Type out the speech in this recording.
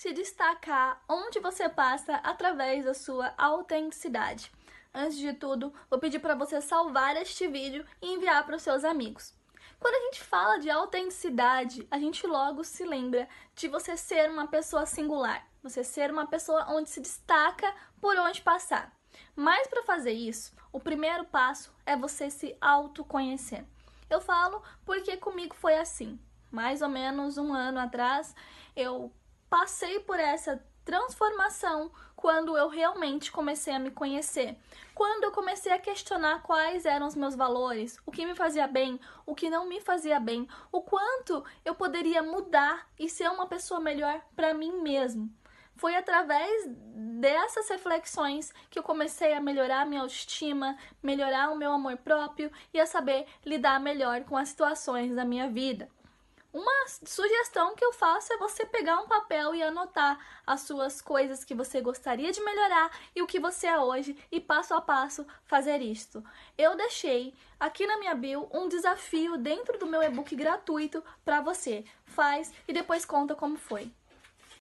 se destacar onde você passa através da sua autenticidade. Antes de tudo, vou pedir para você salvar este vídeo e enviar para os seus amigos. Quando a gente fala de autenticidade, a gente logo se lembra de você ser uma pessoa singular, você ser uma pessoa onde se destaca por onde passar. Mas para fazer isso, o primeiro passo é você se autoconhecer. Eu falo porque comigo foi assim. Mais ou menos um ano atrás, eu passei por essa transformação quando eu realmente comecei a me conhecer. Quando eu comecei a questionar quais eram os meus valores, o que me fazia bem, o que não me fazia bem, o quanto eu poderia mudar e ser uma pessoa melhor para mim mesmo. Foi através dessas reflexões que eu comecei a melhorar minha autoestima, melhorar o meu amor próprio e a saber lidar melhor com as situações da minha vida. Uma sugestão que eu faço é você pegar um papel e anotar as suas coisas que você gostaria de melhorar e o que você é hoje e passo a passo fazer isto. Eu deixei aqui na minha bio um desafio dentro do meu e-book gratuito para você. Faz e depois conta como foi.